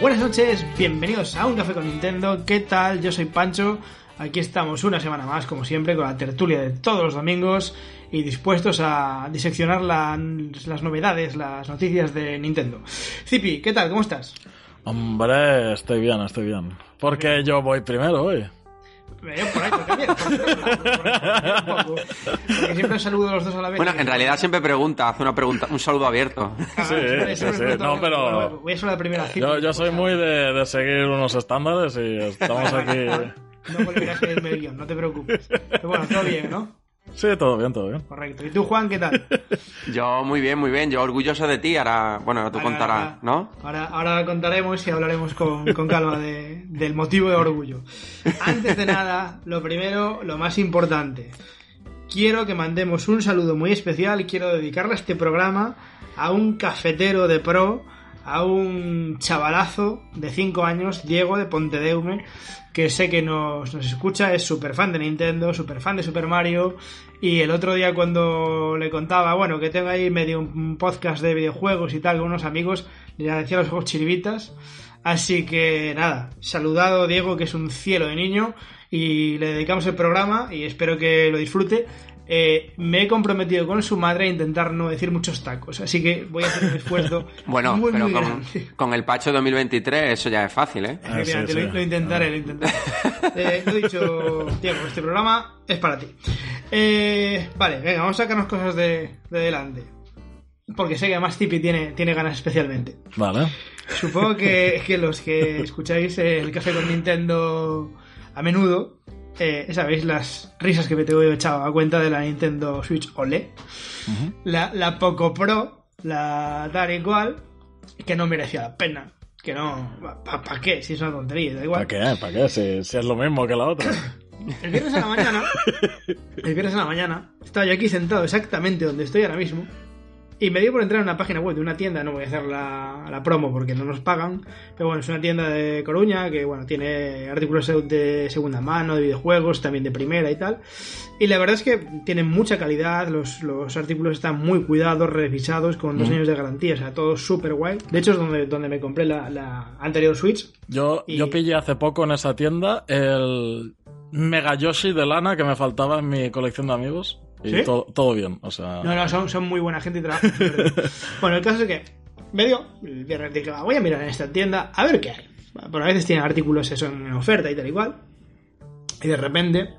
Buenas noches, bienvenidos a Un Café con Nintendo. ¿Qué tal? Yo soy Pancho. Aquí estamos una semana más, como siempre, con la tertulia de todos los domingos y dispuestos a diseccionar la- las novedades, las noticias de Nintendo. Zipi, ¿qué tal? ¿Cómo estás? Hombre, estoy bien, estoy bien. Porque yo voy primero hoy. Eh, por ahí, poco. Porque siempre saludo a los dos a la vez. Bueno, en realidad siempre pregunta, hace una pregunta, un saludo abierto. Ah, Sí, sí, sí. No, pero- Voy a ser la primera Zipi. Yo, yo soy muy de, de seguir unos estándares y estamos aquí. No volverás a el guion, no te preocupes. Pero bueno, todo bien, ¿no? Sí, todo bien, todo bien. Correcto. ¿Y tú, Juan, qué tal? Yo muy bien, muy bien, yo orgulloso de ti, ahora, bueno, tú Ahora- contarás, ¿no? Ahora, ahora contaremos y hablaremos con, con calma de- del motivo de orgullo. Antes de nada, lo primero, lo más importante. Quiero que mandemos un saludo muy especial quiero dedicarle este programa a un cafetero de pro, a un chavalazo de 5 años, Diego de Pontedeume, que sé que nos, nos escucha, es súper fan de Nintendo, súper fan de Super Mario. Y el otro día cuando le contaba, bueno, que tengo ahí medio un podcast de videojuegos y tal con unos amigos, le decía los chiribitas. Así que nada, saludado Diego, que es un cielo de niño, y le dedicamos el programa y espero que lo disfrute. Eh, me he comprometido con su madre a intentar no decir muchos tacos, así que voy a hacer un esfuerzo Bueno, muy, pero muy con, el Pacho 2023 eso ya es fácil, ¿eh? Ah, sí. Lo, lo intentaré, lo intentaré. Eh, lo he dicho, Diego, este programa es para ti. Eh, vale, venga, vamos a sacarnos cosas de, de delante. Porque sé que además Tipi tiene, tiene ganas especialmente. Vale. Supongo que, que los que escucháis el café con Nintendo a menudo, eh, sabéis las risas que me tengo yo echado a cuenta de la Nintendo Switch OLED. La, la Poco Pro, la tal y cual, que no merecía la pena. Que no, ¿para qué? Si es una tontería, da igual. ¿Para qué? ¿Para qué? Si, si es lo mismo que la otra. El viernes a la mañana, el viernes a la mañana, estaba yo aquí sentado exactamente donde estoy ahora mismo. Y me dio por entrar en una página web de una tienda, no voy a hacer la, la promo porque no nos pagan, pero bueno, es una tienda de Coruña que bueno, tiene artículos de segunda mano, de videojuegos, también de primera y tal. Y la verdad es que tienen mucha calidad, los, los artículos están muy cuidados, revisados, con dos años de garantía, o sea, todo súper guay. De hecho es donde, donde me compré la, la anterior Switch. Yo, Y- yo pillé hace poco en esa tienda el Mega Yoshi de lana que me faltaba en mi colección de amigos. Y ¿Sí? todo, todo bien, o sea. No, no, son, son muy buena gente y trabajan. Bueno, el caso es que me dio, el viernes dije, "Va, voy a mirar en esta tienda a ver qué hay. Bueno, a veces tienen artículos eso en oferta y tal y cual. Y de repente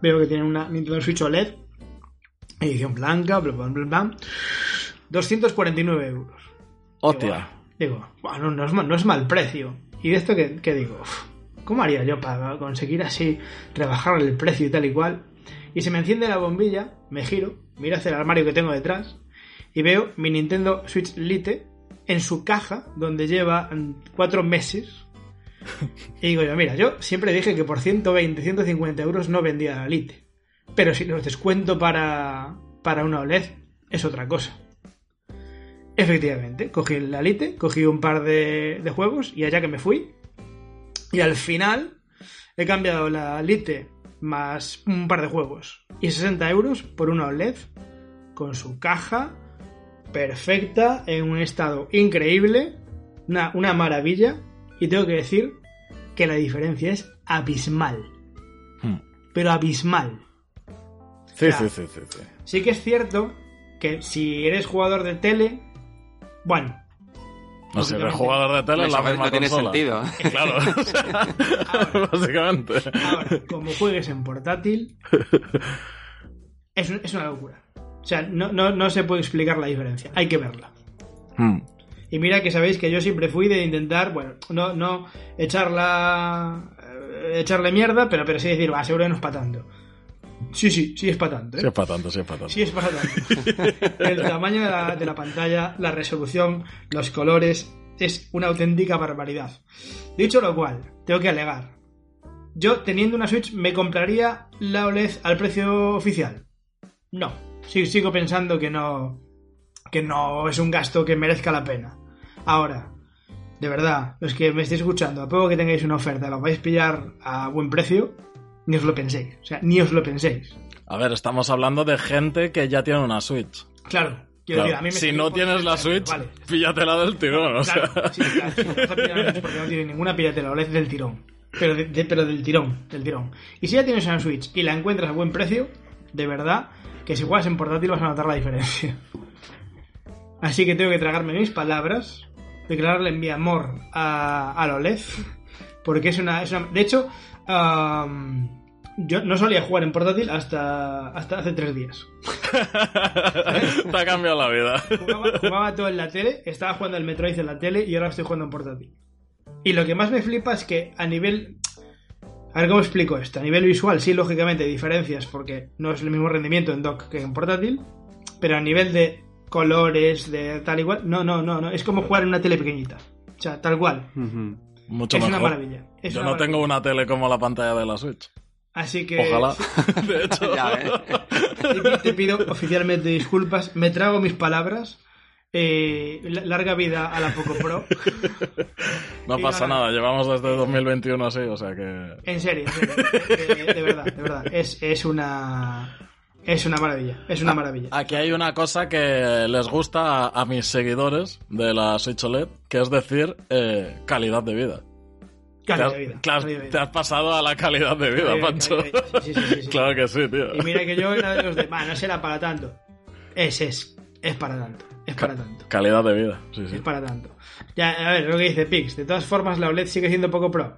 veo que tienen una Nintendo Switch OLED, edición blanca, bla, bla, bla, bla, 249 euros. Hostia. Digo, bueno, no es, mal, no es mal precio. Y de esto que, que digo, uf, ¿cómo haría yo para conseguir así rebajar el precio y tal y cual? Y se me enciende la bombilla, me giro, miro hacia el armario que tengo detrás y veo mi Nintendo Switch Lite en su caja donde lleva cuatro meses. Y digo yo, mira, yo siempre dije que por 120, 150 euros no vendía la Lite. Pero si los descuento para, para una OLED es otra cosa. Efectivamente, cogí la Lite, cogí un par de, de juegos y allá que me fui. Y al final he cambiado la Lite más un par de juegos. Y 60 euros por una OLED con su caja perfecta, en un estado increíble, una, una maravilla. Y tengo que decir que la diferencia es abismal. Hmm. Pero abismal. Sí, sí, sí, sí, sí. Sí que es cierto que si eres jugador de tele, bueno, No sé, jugador de tele es la misma no tiene consola. sentido. Claro, sea, básicamente. Ahora, como juegues en portátil, es, un- es una locura. O sea, no, no, no se puede explicar la diferencia. Hay que verla. Hmm. Y mira que sabéis que yo siempre fui de intentar, bueno, no, no echarla, eh, echarle mierda, pero, pero sí decir, va, seguro que no es para tanto. Sí, sí, sí es para tanto. ¿eh? Sí es para tanto, sí es para tanto. Sí es para tanto. El tamaño de la, de la pantalla, la resolución, los colores, es una auténtica barbaridad. Dicho lo cual, tengo que alegar. Yo, teniendo una Switch, ¿me compraría la OLED al precio oficial? No. Sí- sigo pensando que no. que no es un gasto que merezca la pena. Ahora, de verdad, los que me estéis escuchando, a poco que tengáis una oferta, la vais a pillar a buen precio, ni os lo penséis. O sea, ni os lo penséis. A ver, estamos hablando de gente que ya tiene una Switch. Claro. quiero Claro, decir, a mí me si no tienes la 30 Switch, Vale. píllatela del tirón, o sea. Sí, claro, porque no tiene ninguna pillatela, OLED del tirón. Pero, de- de- pero del tirón, del tirón. Y si ya tienes una Switch y la encuentras a buen precio, de verdad, que si juegas en portátil vas a notar la diferencia. Así que tengo que tragarme mis palabras, declararle mi amor a, a la OLED, porque es una... es una- de hecho, yo no solía jugar en portátil hasta, hasta hace tres días. Te ha cambiado la vida. Jugaba, jugaba todo en la tele, estaba jugando al Metroid en la tele y ahora estoy jugando en portátil. Y lo que más me flipa es que a nivel... A ver cómo explico esto. A nivel visual, sí, lógicamente hay diferencias porque no es el mismo rendimiento en dock que en portátil. Pero a nivel de colores, de tal igual, no, no, no, no. Es como jugar en una tele pequeñita. O sea, tal cual. Ujú. Mucho es mejor. una maravilla. Es Yo una no tengo una tele como la pantalla de la Switch. Así que... Ojalá. De hecho. Ya, ¿eh? Te, te pido oficialmente disculpas. Me trago mis palabras. Eh, la- larga vida a la Poco Pro. No Y pasa nada, llevamos desde 2021 así, o sea que... En serio, en serio. Eh, de verdad, de verdad. Es, es una. Es una maravilla. Es una maravilla. Aquí hay una cosa que les gusta a, a mis seguidores de la Switch OLED, que es decir, eh, calidad de vida. Calidad de has, vida. te has- calidad de te vida. has pasado a la calidad de vida, Calidad Pancho. calidad de vida. Sí, sí, sí, sí. claro que sí, tío. Y mira que yo era de los de. Va, no será para tanto. Es, es. Es para tanto. Es para tanto. Calidad de vida, sí, Es sí. para tanto. Ya, a ver, lo que dice Pix. De todas formas, la OLED sigue siendo poco pro.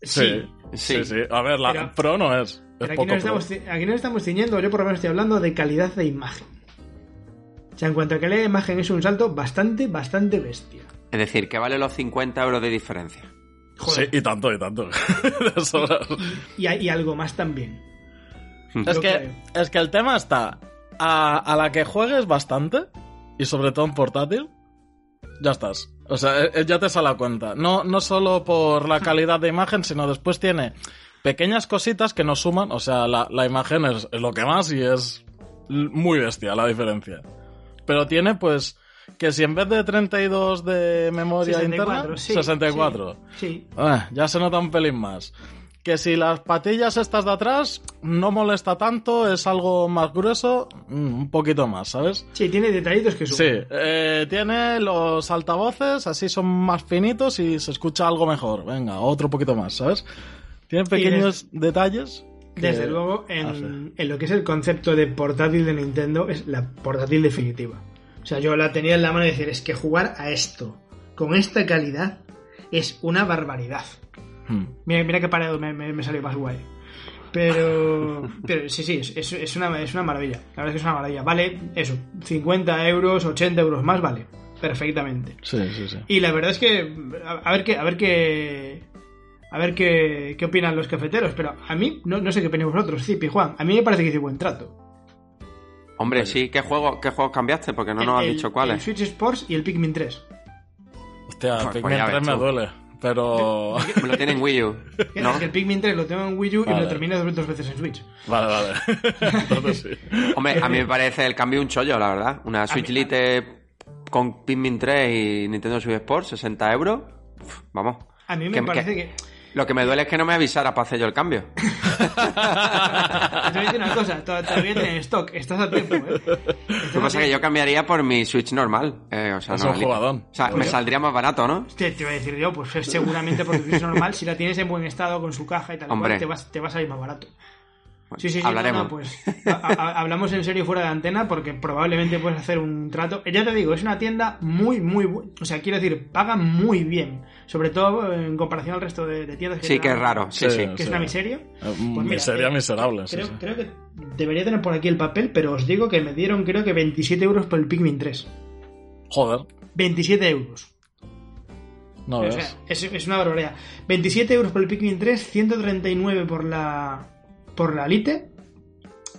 Sí, sí, Sí. sí. A ver, la Pero- Pro no es. Es Pero aquí no, estamos, aquí no estamos ciñendo, yo por lo menos estoy hablando de calidad de imagen. O sea, en cuanto a calidad de imagen es un salto bastante, bastante bestia. Es decir, que vale los 50 euros de diferencia. Joder. Sí, y tanto, y tanto. Y, y- y algo más también. Es Yo que, es que el tema está a, a la que juegues bastante, y sobre todo en portátil, ya estás. O sea, eh, ya te sale a cuenta. No, no solo por la calidad de imagen, sino después tiene pequeñas cositas que nos suman. O sea, la, la imagen es, es lo que más y es muy bestia la diferencia. Pero tiene pues que si en vez de 32 de memoria 64, interna, sí, 64. Sí. Ah, ya se nota un pelín más. Que si las patillas estas de atrás no molesta tanto, es algo más grueso, mm, un poquito más, ¿sabes? Sí, tiene detallitos que Sí, suman. eh, tiene los altavoces, así son más finitos y se escucha algo mejor. Venga, otro poquito más, ¿sabes? Tiene pequeños detalles. que Desde luego, en, en lo que es el concepto de portátil de Nintendo, es la portátil definitiva. O sea, yo la tenía en la mano y decir, es que jugar a esto, con esta calidad, es una barbaridad. Hmm. Mira, mira qué parado me, me- me salió más guay. Pero, pero sí, sí, es, es- es una, es una maravilla. La verdad es que es una maravilla. Vale, eso, 50 euros, 80 euros más, vale. Perfectamente. Sí, sí, sí. Y la verdad es que, a, a ver qué, a ver qué, a ver qué, qué opinan los cafeteros, pero a mí, no, no sé qué opináis vosotros, Zip y Juan, a mí me parece que hice buen trato. Hombre, sí, ¿qué juego, qué juegos cambiaste? Porque no nos has El- dicho El cuáles. Switch Sports y el Pikmin 3. Hostia, Pues- pues Pikmin ya 3 ves me tú. duele, pero... Me lo tiene en Wii U. ¿no? Es que el Pikmin 3 lo tengo en Wii U y lo terminé dos, dos veces en Switch. Vale, vale. Entonces sí. Hombre, a mí me parece el cambio un chollo, la verdad. Una Switch mí- Lite con Pikmin 3 y Nintendo Switch Sport, 60 euros. Uf, Vamos. A mí me Que- parece que- que... Lo que me duele es que no me avisara para hacer yo el cambio. Te voy a decir una cosa, to- todavía tienes stock, estás a tiempo, ¿eh? Lo que pasa es que yo cambiaría por mi Switch normal. Eh, o sea, Es no un jugadón. O sea, me saldría más barato, ¿no? Te, te voy a decir yo, pues seguramente por tu Switch normal, si la tienes en buen estado con su caja y tal, Hombre. cual, te, vas, te va a salir más barato. Sí, sí, sí, Hablaremos. no, no, pues hablamos en serio fuera de antena porque probablemente puedes hacer un trato. Ya te digo, es una tienda muy, muy buena. O sea, quiero decir, paga muy bien. Sobre todo en comparación al resto de, de tiendas que Sí, que es raro, sí, Sí. sí. Que es una miseria. Eh, Pues mira, miseria eh, miserable, sí, Creo, sí. creo que debería tener por aquí el papel, pero os digo que me dieron creo que 27 euros por el Pikmin 3. Joder, 27 euros. no O sea, es, es una barbaridad. 27 euros por el Pikmin 3, 139 por la por la Lite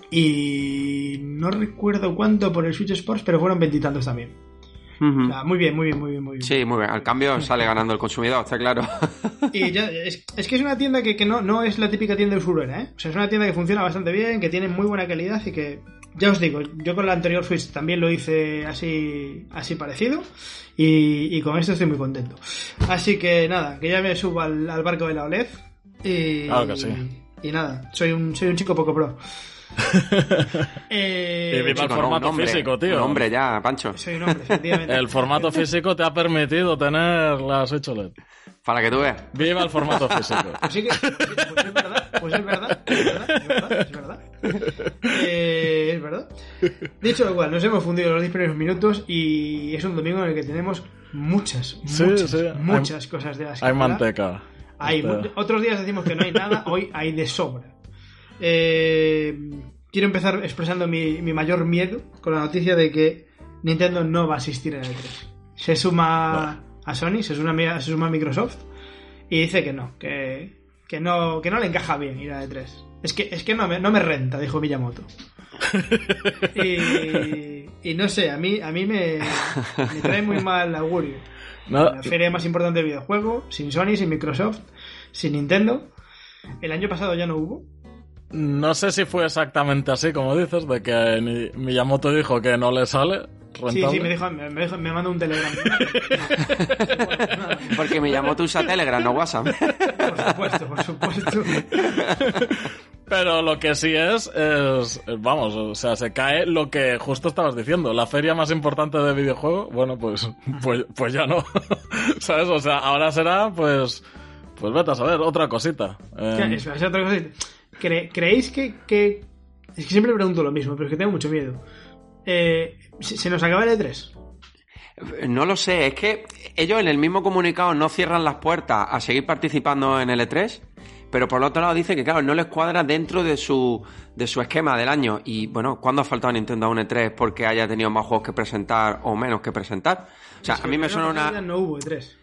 y no recuerdo cuánto por el Switch Sports, pero fueron veintitantos también. Ujú. O sea, muy bien, muy bien, muy bien, muy bien. Sí, muy bien. Al cambio sale ganando el consumidor, está claro. Y ya, es, es que es una tienda que, que no, no es la típica tienda usurera, ¿eh? O sea, es una tienda que funciona bastante bien, que tiene muy buena calidad y que, ya os digo, yo con la anterior Switch también lo hice así, así parecido y, y con esto estoy muy contento. Así que nada, que ya me subo al, al barco de la OLED y, Claro que sí. Y nada, soy un, soy un chico poco pro. Eh, Y viva el Chico, no, formato un hombre, físico, tío. Un hombre ya, Pancho. soy un hombre, efectivamente. El formato físico te ha permitido tener la Switch OLED. Para que tú veas. Viva el formato físico. Así que, pues es verdad, pues es verdad, es verdad, es verdad, es verdad. Eh, es verdad. Dicho lo cual, nos hemos fundido los 10 primeros minutos y es un domingo en el que tenemos muchas, Sí, muchas, sí. muchas cosas de las que Hay hablar. manteca. Hay otros días decimos que no hay nada, hoy hay de sobra. Eh, quiero empezar expresando mi, mi mayor miedo con la noticia de que Nintendo no va a asistir en el 3. Se suma a Sony, se suma, a- se suma a Microsoft y dice que no, que, que no, que no le encaja bien ir a E3. Es que, es que no, me, no me renta, dijo Miyamoto. Y, y no sé, a mí, a mí me, me trae muy mal augurio. No, La feria más importante de videojuego, sin Sony, sin Microsoft, sin Nintendo. El año pasado ya no hubo. no sé si fue exactamente así, como dices, de que Miyamoto dijo que no le sale rentable. Sí, sí, me dijo, me, me dijo- me mandó un telegram. Porque me llamó tu usa Telegram, no WhatsApp. por supuesto, por supuesto. Pero lo que sí es, es, vamos, o sea, se cae lo que justo estabas diciendo. La feria más importante de videojuego, bueno, pues, pues, pues ya no. ¿Sabes? O sea, ahora será, pues, pues vete a saber, otra cosita. Eh, Ya, es- es otra. Cre- ¿Creéis que, que- Es que siempre pregunto lo mismo, pero es que tengo mucho miedo. Eh, ¿se, nos acaba el E E3? No lo sé, es que ellos en el mismo comunicado no cierran las puertas a seguir participando en el E3, pero por el otro lado dicen que, claro, no les cuadra dentro de su, de su esquema del año. Y bueno, ¿cuándo ha faltado Nintendo a un E3 porque haya tenido más juegos que presentar o menos que presentar? O sea, Es a mí me suena una. No hubo E E3.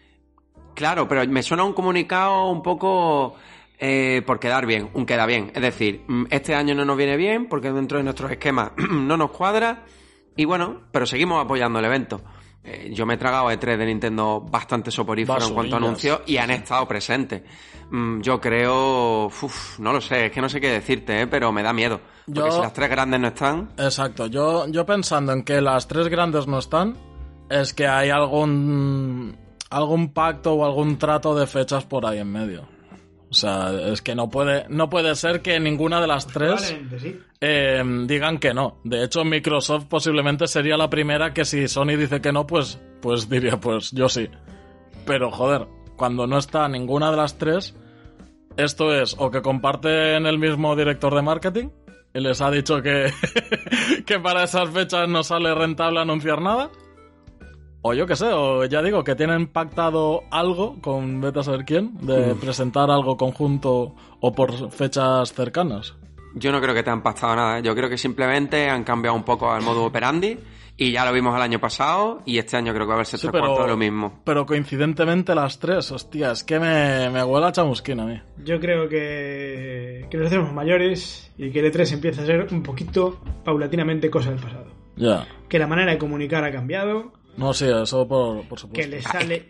Claro, pero me suena un comunicado un poco eh, por quedar bien, un queda bien. Es decir, mm, este año no nos viene bien porque dentro de nuestros esquemas no nos cuadra y bueno, pero seguimos apoyando el evento. Eh, yo me he tragado E3 de Nintendo bastante soporífero en cuanto a anuncios y han estado presentes. Mm, yo creo, uf, no lo sé, es que no sé qué decirte, eh, pero me da miedo. Porque Yo- si las tres grandes no están, Exacto, yo, yo pensando en que las tres grandes no están, es que hay algún, algún pacto o algún trato de fechas por ahí en medio. O sea, es que no puede, no puede ser que ninguna de las tres sí. eh, digan que no. De hecho, Microsoft posiblemente sería la primera que si Sony dice que no, pues, pues diría, pues yo sí. Pero joder, cuando no está ninguna de las tres, esto es o que comparten el mismo director de marketing y les ha dicho que, que para esas fechas no sale rentable anunciar nada. O yo qué sé, o ya digo, que tienen pactado algo con vete a saber quién, de presentar algo conjunto o por fechas cercanas. yo no creo que te han pactado nada. ¿eh? Yo creo que simplemente han cambiado un poco el modo operandi y ya lo vimos el año pasado y este año creo que va a verse Sí, tres cuartos de lo mismo. pero coincidentemente las tres, hostia, es que me, me huele a chamusquina a mí. Yo creo que, que nos hacemos mayores y que el E3 empieza a ser un poquito paulatinamente cosa del pasado. Ya. Que la manera de comunicar ha cambiado, No, sí, eso por, por supuesto. que le sale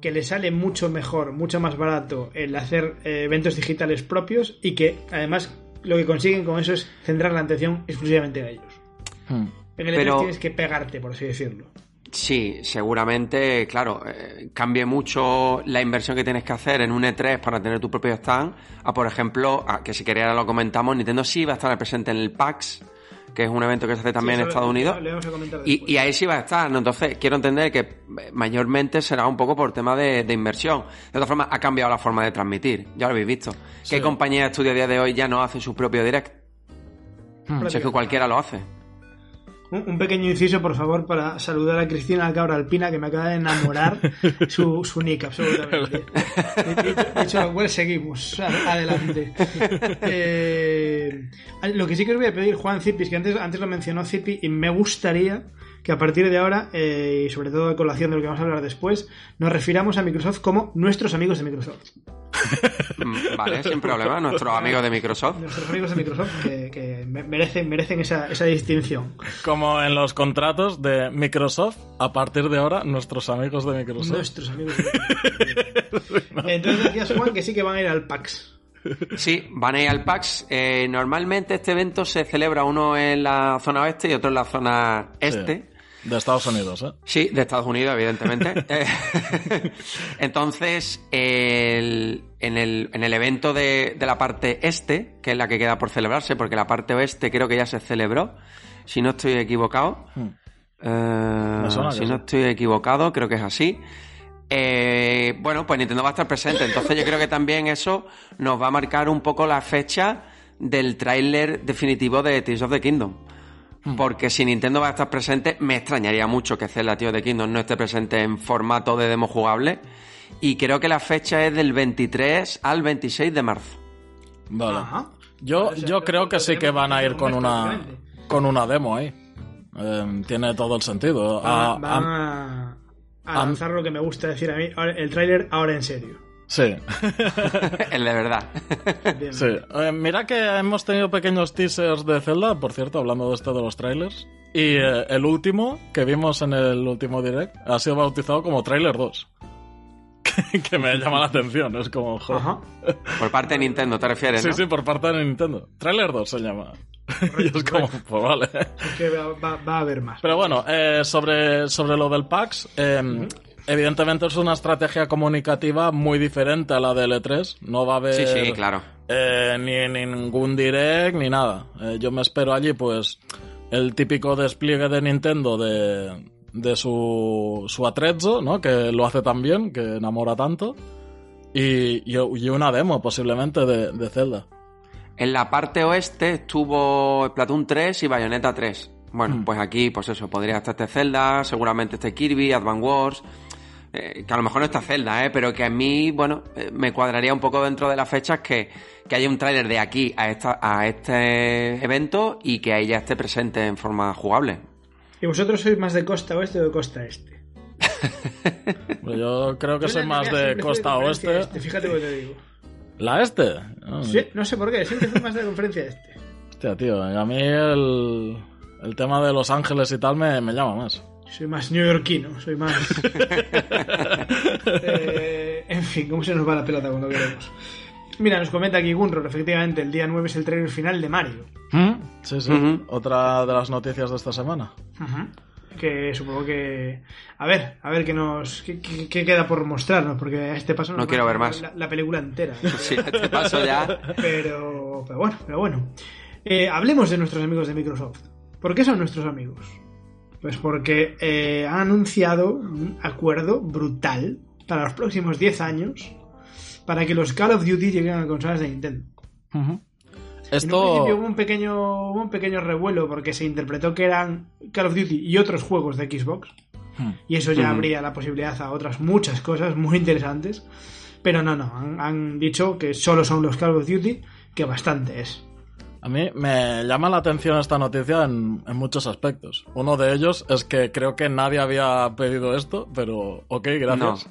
que le sale mucho mejor, mucho más barato el hacer eh, eventos digitales propios y que además lo que consiguen con eso es centrar la atención exclusivamente a ellos. Hmm. En el Pero- E3 tienes que pegarte, por así decirlo. Sí, seguramente, claro, eh, cambie mucho la inversión que tienes que hacer en un E3 para tener tu propio stand, a por ejemplo, a, que si quería ahora lo comentamos, Nintendo sí va a estar presente en el PAX, que es un evento que se hace también Sí, en Estados Unidos. vamos a Y, ahí sí va a estar, ¿no? Entonces, quiero entender que mayormente será un poco por tema de, de inversión. De todas formas, ha cambiado la forma de transmitir, ya lo habéis visto. Sí. ¿Qué compañía de estudio a día de hoy ya no hace su propio direct? Si es que cualquiera lo hace. Un, un pequeño inciso, por favor, para saludar a Cristina Cabra Alpina, que me acaba de enamorar su, su nick, absolutamente. De, de- de hecho, lo cual seguimos. Adelante. Eh, lo que sí que os voy a pedir, Juan Cipis, que antes, antes lo mencionó Cipi, y me gustaría que a partir de ahora, eh, y sobre todo a colación de lo que vamos a hablar después, nos refiramos a Microsoft como nuestros amigos de Microsoft. Mm, Vale, sin problema. Nuestros amigos de Microsoft. Nuestros amigos de Microsoft que, merecen, merecen esa, esa distinción. Como en los contratos de Microsoft, a partir de ahora, nuestros amigos de Microsoft. Nuestros amigos de Microsoft. Entonces decías, Juan, que sí que van a ir al PAX. Sí, van a ir al PAX. Eh, normalmente este evento se celebra uno en la zona oeste y otro en la zona este. Sí, de Estados Unidos, ¿eh? Sí, de Estados Unidos, evidentemente. Eh, Entonces, el- en, el, en el evento de, de la parte este, que es la que queda por celebrarse, porque la parte oeste creo que ya se celebró, si no estoy equivocado. Hmm. Eh, si no estoy equivocado, creo que es así. Eh, bueno, pues Nintendo va a estar presente. Entonces yo creo que también eso nos va a marcar un poco la fecha del tráiler definitivo de Tears of the Kingdom. Porque si Nintendo va a estar presente, me extrañaría mucho que Zelda of the Kingdom no esté presente en formato de demo jugable. Y creo que la fecha es del 23 al 26 de marzo. Vale. Ajá. Yo, yo creo que sí que van a ir con una, con una demo ahí. Eh, tiene todo el sentido. Van, Ah, van a, a lanzar lo que me gusta decir a mí, ahora- el tráiler ahora en serio. Sí. el de verdad. Bien. Sí, Eh, mira que hemos tenido pequeños teasers de Zelda, por cierto, hablando de esto de los trailers. Y eh, el último que vimos en el último direct ha sido bautizado como Trailer 2. Que, que me llama la atención, es como... joder. Ajá. Por parte de Nintendo, ¿te refieres? Sí, no? sí, por parte de Nintendo. Trailer 2 se llama. y es como, pues vale. Es que va, va- va a haber más. Pero bueno, eh, sobre, sobre lo del PAX, eh, evidentemente es una estrategia comunicativa muy diferente a la del E3. No va a haber Sí, sí, claro. eh, ni, ni ningún direct ni nada. Eh, yo me espero allí, pues, el típico despliegue de Nintendo de, de su, su Atrezzo, ¿no? Que lo hace tan bien, que enamora tanto. Y, y, y una demo, posiblemente, de, de Zelda. En la parte oeste estuvo Splatoon 3 y Bayonetta 3. Bueno, Hmm. pues aquí, pues eso, podría estar este Zelda, seguramente este Kirby, Advance Wars. Eh, que a lo mejor no está Zelda, ¿eh? pero que a mí, bueno, eh, me cuadraría un poco dentro de las fechas que, que haya un tráiler de aquí a, esta, a este evento y que ahí ya esté presente en forma jugable. ¿Y vosotros sois más de costa oeste o de costa este? Pero yo creo que Yo soy más de costa conferencia oeste. este, fíjate lo que te digo. ¿La este? Sí, no sé por qué, siempre fui más de conferencia este. Hostia, tío, a mí el, el tema de Los Ángeles y tal me, me llama más. Soy más neoyorquino, soy más. Eh, en fin, ¿cómo se nos va la pelota cuando queremos? Mira, nos comenta aquí Gunror, efectivamente, el día 9 es el trailer final de Mario. Sí, sí. Ujú. Otra de las noticias de esta semana. Que supongo que. A ver, a ver qué nos. qué, qué- qué queda por mostrarnos, porque a este paso No va quiero a ver más. La, la película entera. Sí, este paso ya. Pero, pero bueno, pero bueno. Eh, hablemos de nuestros amigos de Microsoft. ¿Por qué son nuestros amigos? Pues porque eh, han anunciado un acuerdo brutal para los próximos 10 años para que los Call of Duty lleguen a consolas de Nintendo. En un principio hubo Esto. un pequeño, hubo un pequeño revuelo porque se interpretó que eran Call of Duty y otros juegos de Xbox. Hmm. Y eso ya abría la posibilidad a otras muchas cosas muy interesantes. Pero no, no, han, han dicho que solo son los Call of Duty, que bastante es. A mí me llama la atención esta noticia en, en muchos aspectos. Uno de ellos es que creo que nadie había pedido esto, pero ok, gracias.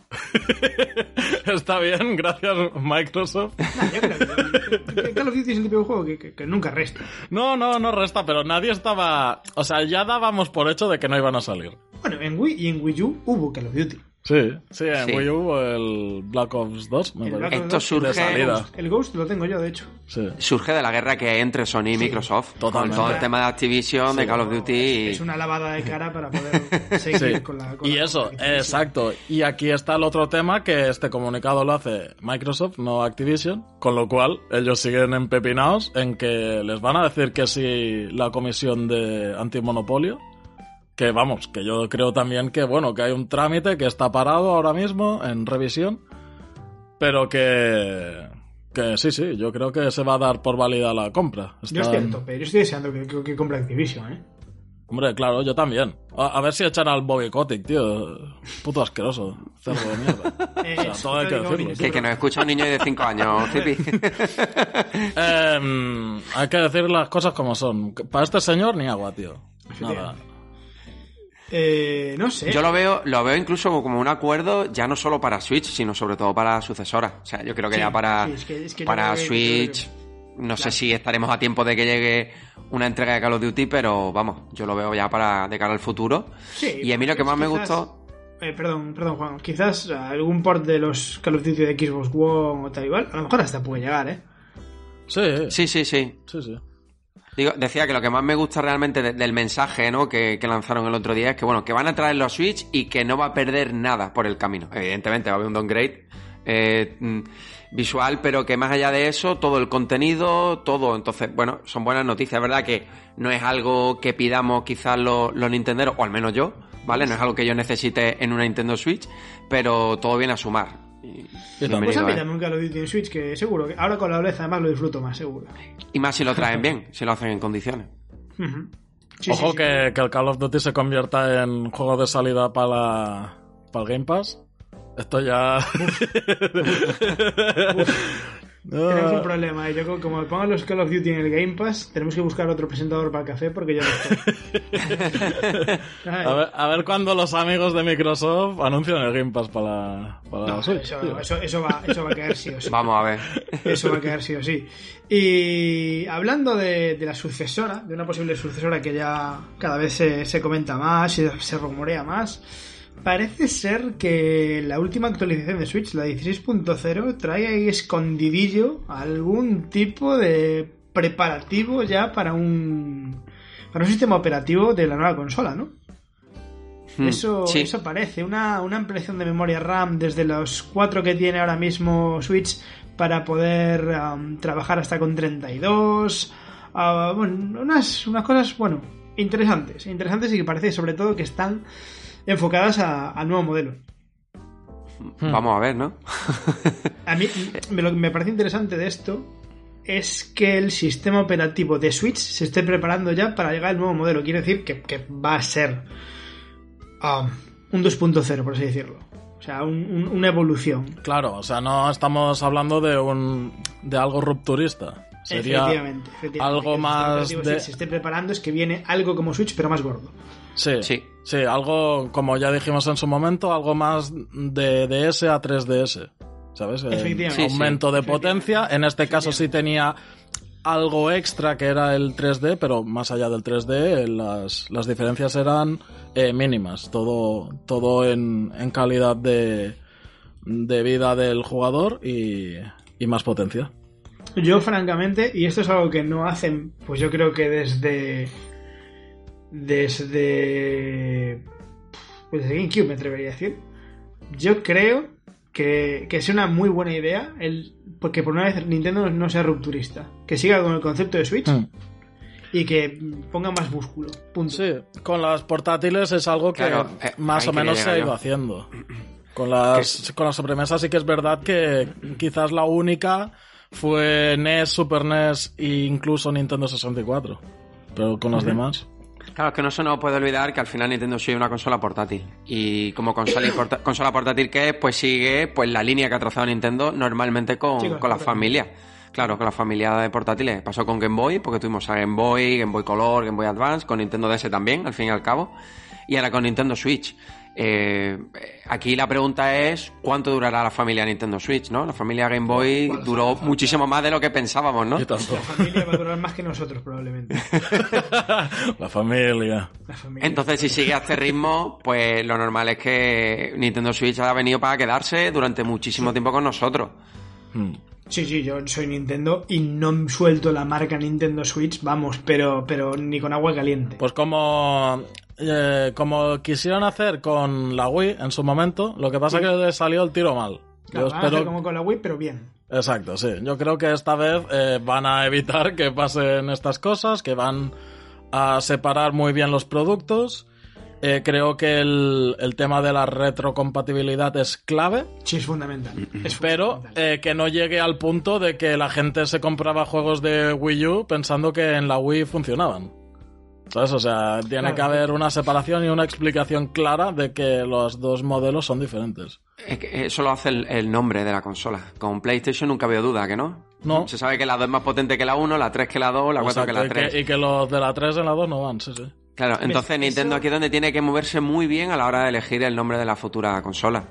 Está bien, gracias Microsoft. Nah, yo creo que- que Call of Duty es el tipo de juego que, que- que nunca resta. No, no, no resta, pero nadie estaba... O sea, ya dábamos por hecho de que no iban a salir. Bueno, en Wii y en Wii U hubo Call of Duty. Sí, sí, en Sí. Wii U hubo el Black Ops 2, me. Black Ops Esto 2 surge- De salida. El Ghost lo tengo yo, de hecho. Sí. Surge de la guerra que hay entre Sony y Microsoft. totalmente. Con todo el tema de Activision, de Call of Duty. y- Es una lavada de cara para poder seguir Sí. con la. con Y la eso, exacto. Y aquí está el otro tema que este comunicado lo hace Microsoft, no Activision, con lo cual ellos siguen empepinados en que les van a decir que sí la comisión de antimonopolio. Que vamos, que yo creo también que bueno, que hay un trámite que está parado ahora mismo en revisión, pero que Que sí, sí, yo creo que se va a dar por válida la compra. Yo estoy a tope, yo estoy deseando que, que, que compre Activision, ¿eh? Hombre, claro, yo también. A, a ver si echan al Bobby Kotick, tío. Puto asqueroso. Cerdo de mierda. Eh, O sea, todo hay que decirlo. Que, que nos escucha un niño de 5 años, Zipi. Em, hay que decir las cosas como son. Para este señor, ni agua, tío. Nada. Eh, no sé. Yo lo veo, lo veo incluso como un acuerdo ya no solo para Switch, sino sobre todo para la sucesora. O sea, yo creo que Sí, ya para, sí, es que- es que yo para que- Switch, no sé si estaremos a tiempo de que llegue una entrega de Call of Duty, pero vamos, yo lo veo ya para de cara al futuro. Sí, y a mí lo que más me gustó, Eh, perdón, perdón, Juan. Quizás algún port de los Call of Duty de Xbox One o tal igual. A lo mejor hasta puede llegar, ¿eh? Sí, sí, sí, sí, sí. sí. Digo, decía que lo que más me gusta realmente de- del mensaje ¿no? que, lanzaron el otro día es que bueno, que van a traerlo a Switch y que no va a perder nada por el camino. Evidentemente va a haber un downgrade eh, mm, visual, pero que más allá de eso, todo el contenido, todo, entonces, bueno, son buenas noticias. Es verdad que no es algo que pidamos quizás los, los Nintenderos, o al menos yo, ¿vale? No es algo que yo necesite en una Nintendo Switch, pero todo viene a sumar. Y. Pues a mí eh. también un Call of Duty en Switch, que seguro que ahora con la OLED además lo disfruto más, seguro. y más si lo traen bien, si lo hacen en condiciones. Sí, Ojo sí, sí. que, que el Call of Duty se convierta en juego de salida para, la- para el Game Pass. Esto ya. Tenemos un problema. ¿eh? Yo, co- como pongan los Call of Duty en el Game Pass, tenemos que buscar otro presentador para el café porque yo no estoy. A ver, a ver cuándo los amigos de Microsoft anuncian el Game Pass para la, para la No, Switch. eso, eso, eso va, eso va a caer sí o sí. Vamos a ver. Eso va a quedar sí o sí. Y hablando de, de la sucesora, de una posible sucesora que ya cada vez se, se comenta más y se rumorea más, parece ser que la última actualización de Switch, la 16.0, trae ahí escondidillo algún tipo de preparativo ya para un, para un sistema operativo de la nueva consola, ¿no? Hmm, Eso, sí. eso parece, una, una ampliación de memoria RAM desde los 4 que tiene ahora mismo Switch para poder am, trabajar hasta con 32. ah, bueno, unas, unas cosas, bueno, interesantes. Interesantes y que parece sobre todo que están enfocadas a- al nuevo modelo. Hmm. Vamos a ver, ¿no? A mí me, lo que me parece interesante de esto es que el sistema operativo de Switch se esté preparando ya para llegar al nuevo modelo. Quiere decir que, que va a ser ah, un 2.0, por así decirlo. O sea, un- un- una evolución. Claro, o sea, no estamos hablando de un de algo rupturista. Sería efectivamente, efectivamente. algo más de- se- se esté preparando es que viene algo como Switch, pero más gordo. Sí, Sí. Sí, algo, como ya dijimos en su momento, algo más de DS a 3DS. ¿Sabes? Efectivamente. Sí, aumento de potencia. En este caso sí tenía algo extra que era el 3D, pero más allá del 3D, eh, las, las diferencias eran eh, mínimas. Todo, todo en, en calidad de, de vida del jugador y, y más potencia. Yo, francamente, y esto es algo que no hacen, pues yo creo que desde. Desde. Pues desde GameCube, me atrevería a decir. Yo creo que, que es una muy buena idea el porque por una vez Nintendo no sea rupturista. Que siga con el concepto de Switch Mm. y que ponga más músculo. Punto. Sí, con las portátiles es algo que Claro, eh, más o menos se ha ido yo. haciendo. Con las, con las sobremesas sí que es verdad que quizás la única fue NES, Super NES e incluso Nintendo 64. Pero con las demás. Claro, es que no se nos puede olvidar que al final Nintendo Switch es una consola portátil. Y como consola, y porta- consola portátil que es, pues sigue pues la línea que ha trazado Nintendo normalmente con, Sí, con, con la las familia. Claro, con la familia de portátiles. Pasó con Game Boy, porque tuvimos a Game Boy, Game Boy Color, Game Boy Advance, con Nintendo DS también, al fin y al cabo. Y ahora con Nintendo Switch. Eh, aquí la pregunta es ¿cuánto durará la familia Nintendo Switch, no? La familia Game Boy duró muchísimo más de lo que pensábamos, ¿no? Y tanto. La familia va a durar más que nosotros, probablemente. la familia. La familia. Entonces, si sigue a este ritmo, pues lo normal es que Nintendo Switch ha venido para quedarse durante muchísimo tiempo con nosotros. Hmm. Sí, sí, yo soy Nintendo y no suelto la marca Nintendo Switch, vamos, pero, pero ni con agua caliente. Pues como, eh, como quisieron hacer con la Wii en su momento, lo que pasa es que le salió el tiro mal. Claro, Yo espero... como con la Wii, pero bien. Exacto, sí. Yo creo que esta vez eh, van a evitar que pasen estas cosas, que van a separar muy bien los productos Eh, creo que el, el tema de la retrocompatibilidad es clave, Sí, es fundamental. Es pero fundamental. eh, que no llegue al punto de que la gente se compraba juegos de Wii U pensando que en la Wii funcionaban. ¿Sabes? O sea, tiene Claro. que haber una separación y una explicación clara de que los dos modelos son diferentes. Es que Eso lo hace el, el nombre de la consola. Con PlayStation nunca había duda, ¿que no? No. Se sabe que la 2 es más potente que la 1, la 3 que la 2, la 4 que la Exacto, y 3. que, y que los de la 3 en la 2 no van, sí, sí. Claro, entonces eso- Nintendo aquí es donde tiene que moverse muy bien a la hora de elegir el nombre de la futura consola.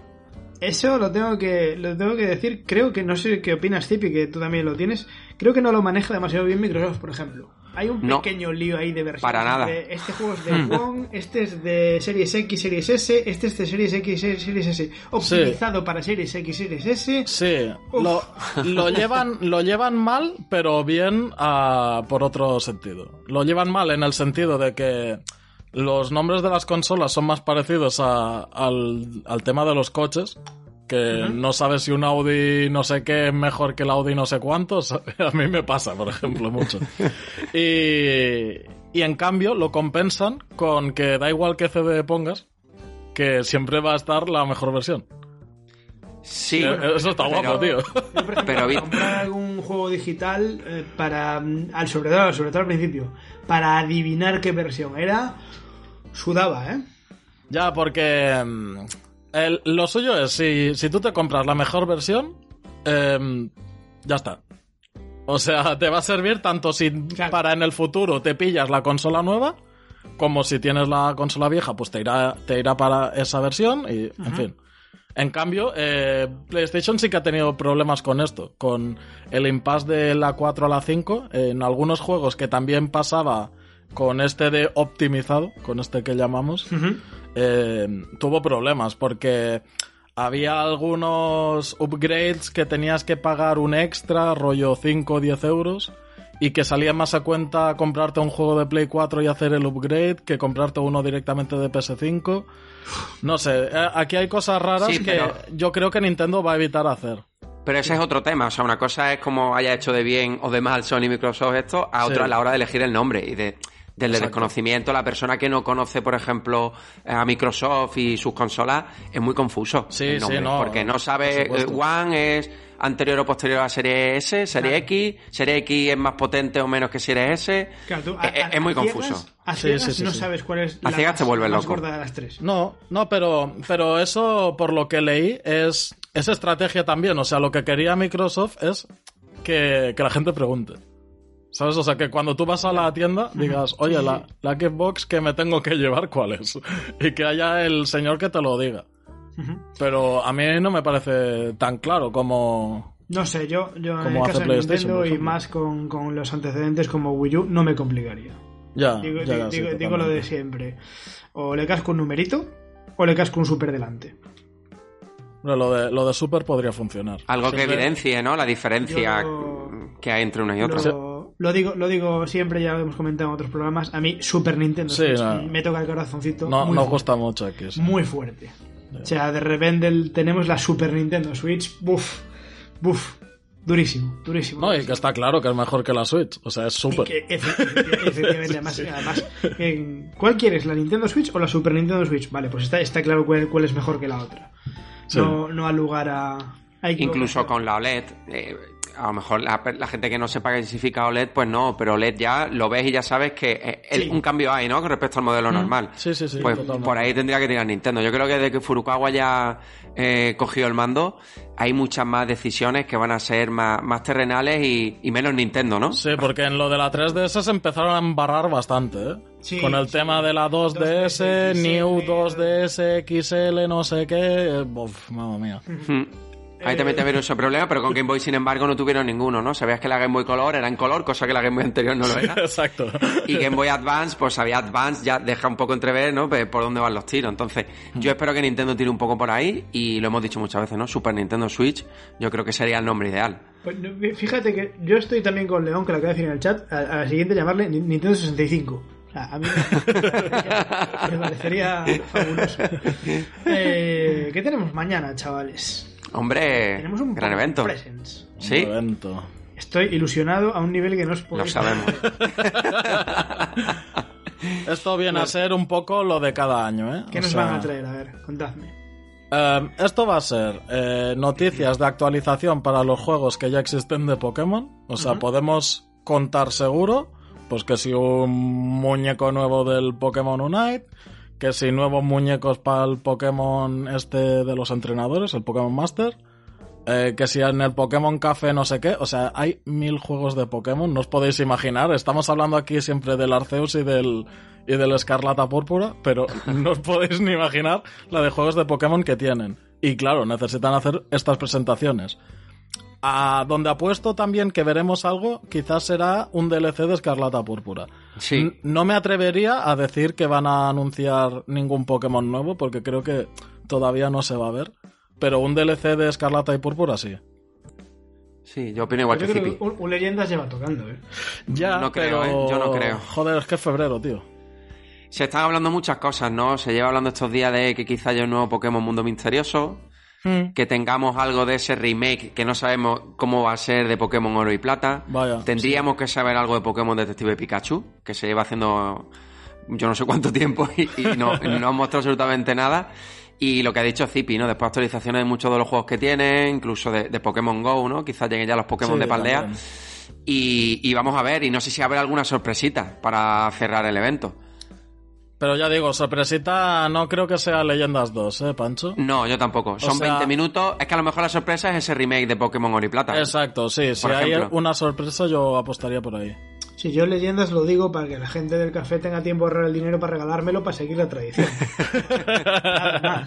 Eso lo tengo que lo tengo que decir. Creo que no sé qué opinas, Tipi, que tú también lo tienes. Creo que no lo maneja demasiado bien Microsoft, por ejemplo. Hay un No. pequeño lío ahí de versiones. Para nada. entre Este juego es de One, este es de Series X, Series S, este es de Series X, Series S. Optimizado para Series X, Series S. Sí, lo llevan, lo llevan mal, pero bien ah, por otro sentido. Lo llevan mal en el sentido de que los nombres de las consolas son más parecidos a- al, al tema de los coches, que no sabes si un Audi no sé qué es mejor que el Audi no sé cuántos. A mí me pasa, por ejemplo, mucho. Y, y en cambio lo compensan con que da igual qué CD pongas, que siempre va a estar la mejor versión. Sí, Eh, Eso está pero- guapo, tío. Yo, por ejemplo, Pero comprar algún juego digital eh, para mm, al sobre todo, sobre todo al principio, para adivinar qué versión era, sudaba, ¿eh? Ya, porque mm, el- lo suyo es, si, si tú te compras la mejor versión, em, ya está. O sea, te va a servir tanto si Claro. para en el futuro te pillas la consola nueva, como si tienes la consola vieja, pues te irá, te irá para esa versión y, en fin. En cambio, eh, PlayStation sí que ha tenido problemas con esto, con el impasse de la 4 a la 5. En algunos juegos que también pasaba con este de optimizado, con este que llamamos, eh, tuvo problemas porque había algunos upgrades que tenías que pagar un extra, rollo 5 o 10 euros, y que salía más a cuenta comprarte un juego de Play 4 y hacer el upgrade que comprarte uno directamente de PS5. No sé, eh, aquí hay cosas raras Sí, que pero- yo creo que Nintendo va a evitar hacer. Pero ese es otro tema. O sea, una cosa es como haya hecho de bien o de mal Sony y Microsoft esto, a otra Sí. a la hora de elegir el nombre y de del Exacto. desconocimiento. La persona que no conoce, por ejemplo, a Microsoft y sus consolas, es muy confuso. Sí, el nombre, sí, no, Porque no por sabe, supuesto. eh, One es anterior o posterior a Serie S, Serie X, Serie X es más potente o menos que Serie S. Claro, tú, a- Eh, eh, a- es muy a ciegas- confuso. A ciegas sí, sí, no sí. sabes cuál es A ciegas te más- vuelves la más loco. gorda de las tres. No, no, pero, pero eso, por lo que leí, es, es estrategia también. O sea, lo que quería Microsoft es que, que la gente pregunte. ¿Sabes? O sea, que cuando tú vas a la tienda digas, oye, la, la Xbox que me tengo que llevar, ¿cuál es? Y que haya el señor que te lo diga. Pero a mí no me parece tan claro como... No sé, yo, yo en el caso de PlayStation, Nintendo y más con, con los antecedentes como Wii U, no me complicaría. Ya, Digo, ya, digo- sí, digo- lo de siempre. O le casco un numerito o le casco un super delante. Pero lo de, lo de Super podría funcionar. Algo que evidencie, ¿no? La diferencia que hay entre una y otra. Lo, lo digo, lo digo siempre, ya lo hemos comentado en otros programas. A mí, Super Nintendo Sí, Switch, no. me toca el corazoncito. No, muy nos fuerte. gusta mucho aquí. sí. Muy fuerte. O sea, de repente el- tenemos la Super Nintendo Switch. Buf, buf. Durísimo, durísimo. No, y que está claro que es mejor que la Switch. O sea, es súper. efectivamente, además, además en- ¿cuál quieres? ¿La Nintendo Switch o la Super Nintendo Switch? Vale, pues está, está claro cuál, cuál es mejor que la otra. Sí. No, no al lugar a, Incluso con la OLED. eh, a lo mejor la, la gente que no sepa qué significa OLED, pues no, pero OLED ya lo ves y ya sabes que eh, el- Sí. un cambio hay, ¿no? Con respecto al modelo normal. Sí, sí, sí, Pues totalmente. por ahí tendría que tirar Nintendo. Yo creo que desde que Furukawa ya eh, cogió el mando, hay muchas más decisiones que van a ser más, más terrenales y, y menos Nintendo, ¿no? Sí, porque en lo de la 3DS se empezaron a embarrar bastante, ¿eh? Sí, Con el sí. tema de la 2DS, 2DS, New XL. 2DS, XL, no sé qué. eh, Uf, mamma mía. Mm. Ahí también tuvieron ese problema, pero con Game Boy, sin embargo, no tuvieron ninguno, ¿no? Sabías que la Game Boy Color era en color, cosa que la Game Boy anterior no lo era. Exacto. Y Game Boy Advance, pues había Advance, ya deja un poco entrever, ¿no? Pues, por dónde van los tiros. Entonces, yo espero que Nintendo tire un poco por ahí, y lo hemos dicho muchas veces, ¿no? Super Nintendo Switch, yo creo que sería el nombre ideal. Pues, fíjate que yo estoy también con León, que lo acaba de decir en el chat, a, a la siguiente llamarle Ni- Nintendo 65. O sea, a mí me parecería fabuloso. Eh, ¿Qué tenemos mañana, chavales? Hombre, Tenemos un gran evento. Presents. Sí, Un evento. Estoy ilusionado a un nivel que no os lo podéis sabemos. Esto viene a ser un poco lo de cada año, ¿eh? ¿Qué O nos sea, van a traer? A ver, contadme. eh, esto va a ser eh, noticias de actualización para los juegos que ya existen de Pokémon. O sea, podemos contar seguro, pues que si un muñeco nuevo del Pokémon Unite, que si nuevos muñecos para el Pokémon este de los entrenadores, el Pokémon Master. eh, que si en el Pokémon Café no sé qué, o sea, hay mil juegos de Pokémon, no os podéis imaginar. Estamos hablando aquí siempre del Arceus y del, y del Escarlata Púrpura, pero no os podéis ni imaginar la de juegos de Pokémon que tienen. Y claro, necesitan hacer estas presentaciones. A donde apuesto también que veremos algo, quizás será un DLC de Escarlata Púrpura. Sí. N- No me atrevería a decir que van a anunciar ningún Pokémon nuevo, porque creo que todavía no se va a ver. Pero un DLC de Escarlata y Púrpura sí. Sí, yo opino igual Yo que creo Zipi. que un, un Leyendas lleva tocando, ¿eh? Ya, No creo, pero- ¿eh? Yo no creo. Joder, es que es febrero, tío. Se están hablando muchas cosas, ¿no? Se lleva hablando estos días de que quizá haya un nuevo Pokémon Mundo Misterioso, Hmm. que tengamos algo de ese remake que no sabemos cómo va a ser de Pokémon Oro y Plata. Vaya, Tendríamos que saber algo de Pokémon Detective Pikachu, que se lleva haciendo yo no sé cuánto tiempo y, y no, no han mostrado absolutamente nada. Y lo que ha dicho Zipi, ¿no? Después actualizaciones de muchos de los juegos que tiene, incluso de, de Pokémon Go, ¿no? Quizás lleguen ya los Pokémon Sí, de Paldea. y vamos a ver, y no sé si habrá alguna sorpresita para cerrar el evento. Pero ya digo, sorpresita no creo que sea Leyendas 2, ¿eh, Pancho? No, yo tampoco. Son sea- 20 minutos. Es que a lo mejor la sorpresa es ese remake de Pokémon Oro y Plata. Exacto, sí. Si hay una sorpresa, yo apostaría por ahí. Si yo Leyendas lo digo para que la gente del café tenga tiempo de ahorrar el dinero para regalármelo para seguir la tradición. Nada.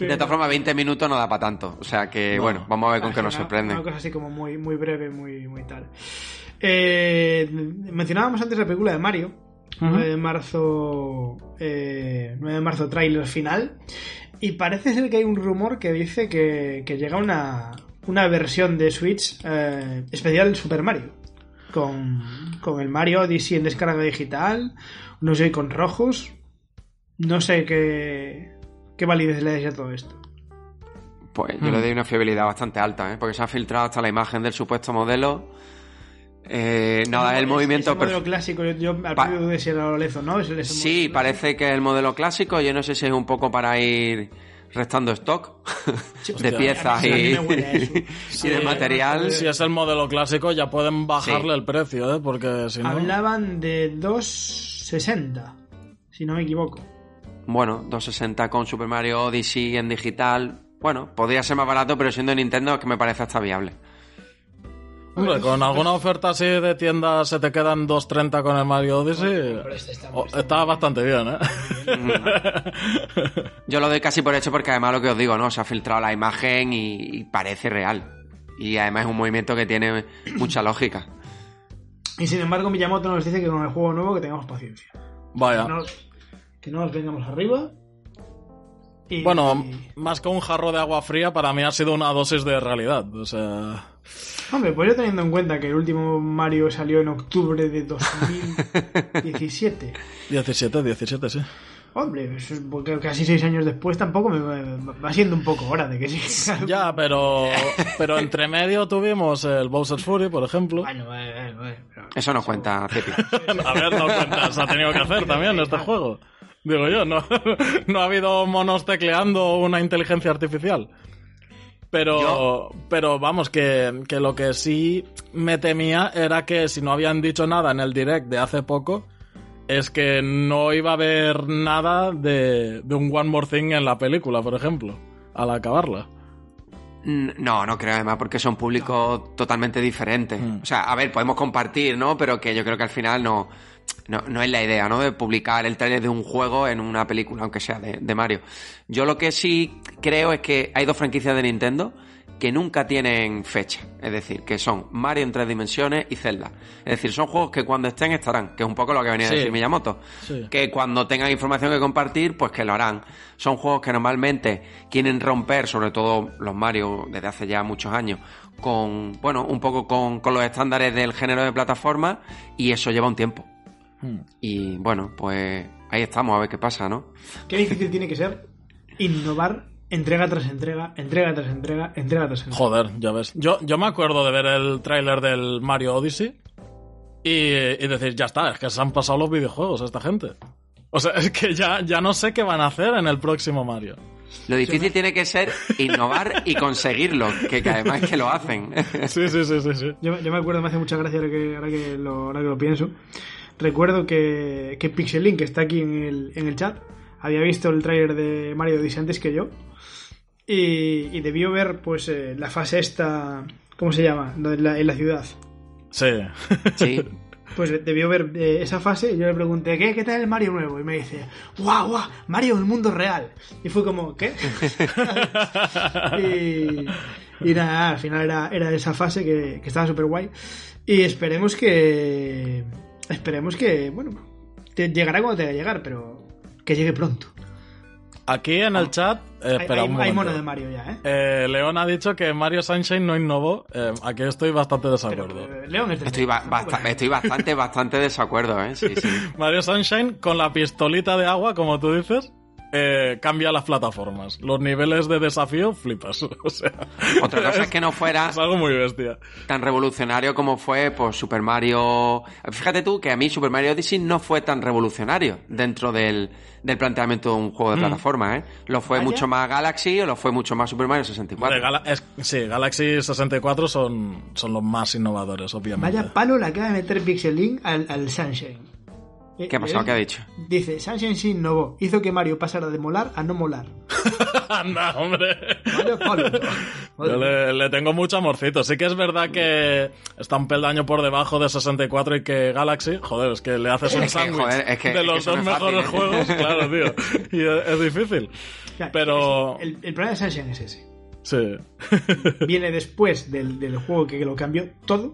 De todas formas, 20 minutos no da para tanto. O sea que, bueno, vamos a ver con qué nos sorprende. Una cosa así como muy, muy breve, muy, muy tal. Eh, mencionábamos antes la película de Mario. 9 de marzo. eh, 9 de marzo, tráiler final. Y parece ser que hay un rumor que dice que, que llega una, una versión de Switch eh, especial de Super Mario. Con, con el Mario Odyssey en descarga digital. No sé, con rojos. No sé qué, qué validez le dais a todo esto. Pues yo le doy una fiabilidad bastante alta, ¿eh? Porque se ha filtrado hasta la imagen del supuesto modelo. Eh, nada, el movimiento... ese modelo perf- clásico, yo, yo al principio dudé si era Lorenzo, ¿no? Es el- ese Sí, modelo parece que es el modelo clásico. Yo no sé si es un poco para ir restando stock de hostia. piezas y, de material. Si es el modelo clásico, ya pueden bajarle Sí. el precio, ¿eh? Porque si no... Hablaban de 260, si no me equivoco. Bueno, 260 con Super Mario Odyssey en digital. Bueno, podría ser más barato, pero siendo Nintendo es que me parece hasta viable. Hombre, con alguna oferta así de tienda se te quedan 2.30 con el Mario Odyssey. Este está- Oh, está bastante bien, ¿eh? Yo lo doy casi por hecho porque además lo que os digo, ¿no? Se ha filtrado la imagen y, y parece real. Y además es un movimiento que tiene mucha lógica. Y sin embargo, Miyamoto nos dice que con el juego nuevo que tengamos paciencia. Vaya. Que no, que no nos vengamos arriba. Y, Bueno, y- más que un jarro de agua fría, para mí ha sido una dosis de realidad. O sea... Hombre, pues yo teniendo en cuenta que el último Mario salió en octubre de 2017. 17, 17, sí. Hombre, eso es porque casi seis años después tampoco me va- siendo un poco hora de que sí. Ya, pero, pero entre medio tuvimos el Bowser's Fury, por ejemplo. Bueno, bueno, bueno, bueno, pero- Eso no cuenta, Cepi. A ver, no cuentas, ha tenido que hacer también este juego. Digo yo, no, no ha habido monos tecleando una inteligencia artificial. Pero, Yo- pero vamos, que, que lo que sí me temía era que si no habían dicho nada en el direct de hace poco, es que no iba a haber nada de, de un One More Thing en la película, por ejemplo, al acabarla. No, no creo además porque son públicos totalmente diferentes. Mm. O sea, a ver, podemos compartir, ¿no? Pero que yo creo que al final no, no, no es la idea, ¿no? De publicar el trailer de un juego en una película, aunque sea de, de Mario. Yo lo que sí creo es que hay dos franquicias de Nintendo que nunca tienen fecha. Es decir, que son Mario en tres dimensiones y Zelda. Es decir, son juegos que cuando estén estarán, que es un poco lo que venía Sí. a decir Miyamoto. Sí. Que cuando tengan información que compartir, pues que lo harán. Son juegos que normalmente quieren romper, sobre todo los Mario desde hace ya muchos años, con, bueno, un poco con, con los estándares del género de plataforma y eso lleva un tiempo. Hmm. Y bueno, pues ahí estamos, a ver qué pasa, ¿no? Qué difícil tiene que ser innovar entrega tras entrega, entrega tras entrega, entrega tras entrega. Joder, ya ves. Yo, yo me acuerdo de ver el tráiler del Mario Odyssey y, y decir, ya está, es que se han pasado los videojuegos esta gente. O sea, es que ya, ya no sé qué van a hacer en el próximo Mario. Lo difícil tiene que ser innovar y conseguirlo, que, que además es que lo hacen. Sí, sí, sí, sí. sí. Yo, yo me acuerdo, me hace mucha gracia ahora que, ahora que, lo, ahora que lo pienso. Recuerdo que, que Pixelink, que está aquí en el, en el chat, había visto el tráiler de Mario Odyssey antes que yo. Y, y debió ver, pues, eh, la fase esta. ¿Cómo se llama? La- en la ciudad. Sí. Sí. Pues debió ver eh, esa fase y yo le pregunté, ¿qué, ¿qué tal el Mario nuevo? Y me dice, ¡guau, guau! Mario en el mundo real. Y fue como, ¿qué? y, y nada, al final era, era esa fase que, que estaba súper guay. Y esperemos que... Esperemos que, bueno, te llegará cuando tenga que llegar, pero que llegue pronto. Aquí en el chat, eh, Hay, espera hay- un hay momento. mono de Mario ya, ¿eh? Eh, León ha dicho que Mario Sunshine no innovó. Eh, aquí estoy bastante Pero, desacuerdo. eh, León es Estoy, ba- basta- estoy bastante, bastante desacuerdo, ¿eh? Sí, sí. Mario Sunshine con la pistolita de agua, como tú dices, eh, cambia las plataformas. Los niveles de desafío flipas. O sea, Otra cosa es que no fuera es algo muy bestia. tan revolucionario como fue pues Super Mario. Fíjate tú que a mí Super Mario Odyssey no fue tan revolucionario dentro del, del planteamiento de un juego de plataforma, ¿eh? Lo fue Vaya. mucho más Galaxy o lo fue mucho más Super Mario 64. De Gala- es- sí, Galaxy 64 son, son los más innovadores, obviamente. Vaya palo le acaba de meter Pixel Link al, al Sunshine. Eh, ¿Qué ha pasado? eh, ¿Qué ha dicho? Dice, Sunshine sí innovó. Hizo que Mario pasara de molar a no molar. Anda, hombre. Palo. Yo le, le tengo mucho amorcito. Sí que es verdad que está un peldaño por debajo de 64 y que Galaxy, joder, es que le haces un sándwich es que- de es que los dos mejores fácil, ¿eh? juegos, claro, tío. Y es, es difícil. Pero- El, el problema de Sunshine es ese. Sí. Viene después del, del juego que lo cambió todo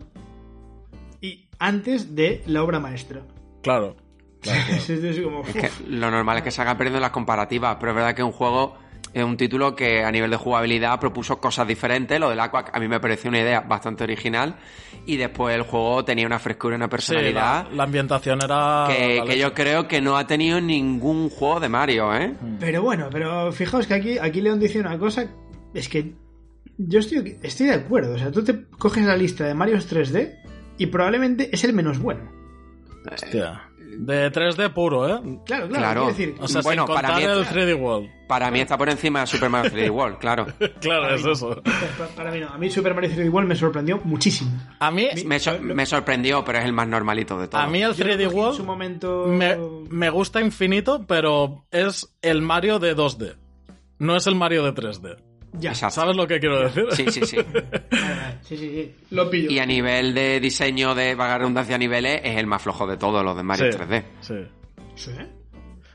y antes de la obra maestra. claro. Claro, claro. Es, es como... Es que lo normal es que se hagan perdiendo las comparativas, pero es verdad que un juego es un título que a nivel de jugabilidad propuso cosas diferentes. Lo del Aqua a mí me pareció una idea bastante original y después el juego tenía una frescura y una Sí, personalidad la, la ambientación era... que, yo creo que no ha tenido ningún juego de Mario, ¿eh? Pero bueno, pero fijaos que aquí, aquí León dice una cosa, es que yo estoy, estoy de acuerdo. O sea, tú te coges la lista de Marios 3D y probablemente es el menos bueno. Hostia. De 3D puro, ¿eh? Claro, claro. Claro. quiero decir, O sea, Bueno, sin para contar mí el es- 3D World. Para mí está por encima de Super Mario 3D World, claro. Claro, es eso. pa- para mí no. A mí Super Mario 3D World me sorprendió muchísimo. A mí, Me, sor- me sorprendió, pero es el más normalito de todos. a mí el Yo lo 3D cogí En su World momento... me, me gusta infinito, pero es el Mario de 2D. No es el Mario de 3D. Ya. Exacto. ¿Sabes lo que quiero decir? Sí, sí, sí. Vale, vale. Sí, sí, sí. Lo pillo. Y a nivel de diseño de vaga redundancia a niveles, es el más flojo de todos los de Mario Sí, 3D. Sí. Sí.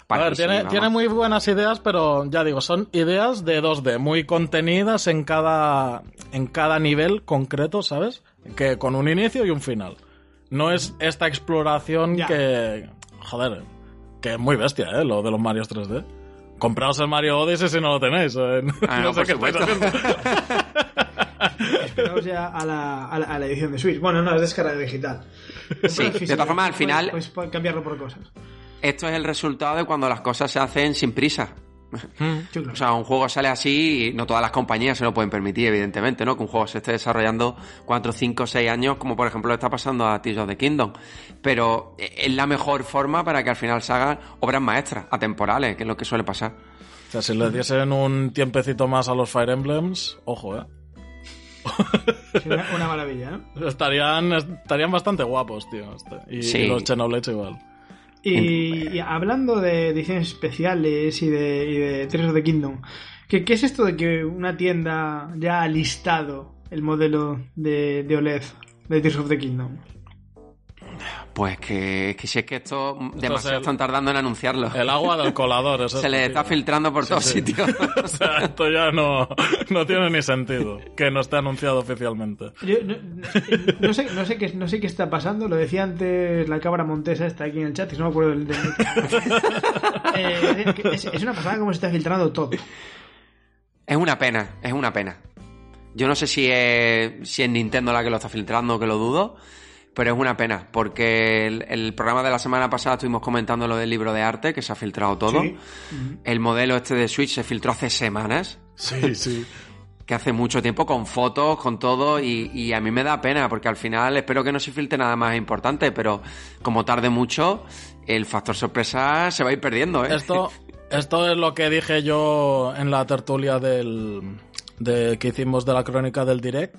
A ver, tiene, tiene muy buenas ideas, pero ya digo, son ideas de 2D, muy contenidas en cada, en cada nivel concreto, ¿sabes? Que con un inicio y un final. No es esta exploración Ya. que. Joder, que es muy bestia, ¿eh? Lo de los Marios 3D. Compraos el Mario Odyssey si no lo tenéis. ¿eh? Ah, no, sé qué estáis Esperaos ya a la, a, la, a la edición de Switch. Bueno, no, es descarga digital. Sí, de todas formas, al final- Puedes, puedes cambiarlo por cosas. Esto es el resultado de cuando las cosas se hacen sin prisa. Chulo. O sea, un juego sale así y no todas las compañías se lo pueden permitir, evidentemente, ¿no? Que un juego se esté desarrollando 4, 5, 6 años, como por ejemplo le está pasando a Tears of the Kingdom. Pero es la mejor forma para que al final se hagan obras maestras, atemporales, que es lo que suele pasar. O sea, si le diesen un tiempecito más a los Fire Emblems, ojo, ¿eh? Una, una maravilla, ¿no? Estarían, estarían bastante guapos, tío. este. Y, Sí. y los Xenoblade igual. Y, y hablando de ediciones especiales y de, y de Tears of the Kingdom, ¿qué, qué es esto de que una tienda ya ha listado el modelo de, de OLED de Tears of the Kingdom? Pues que, que si es que esto demasiado el- están tardando en anunciarlo. El agua del colador, eso Se le está filtrando por todos sí. sitios. O sea, esto ya no, no tiene ni sentido que no esté anunciado oficialmente. Yo no, no sé, no, sé qué, no sé qué está pasando, lo decía antes la cabra montesa está aquí en el chat y no me acuerdo del... del- Eh, que es, es una pasada cómo se está filtrando todo. Es una pena, es una pena. Yo no sé si es, si es Nintendo la que lo está filtrando, que lo dudo, pero es una pena, porque el, el programa de la semana pasada estuvimos comentando lo del libro de arte, que se ha filtrado todo. Sí. El modelo este de Switch se filtró hace semanas. Sí, sí. que hace mucho tiempo con fotos, con todo, y, y a mí me da pena, porque al final espero que no se filtre nada más importante, pero como tarde mucho, el factor sorpresa se va a ir perdiendo, ¿eh? Esto, esto es lo que dije yo en la tertulia del, de, que hicimos de la crónica del direct.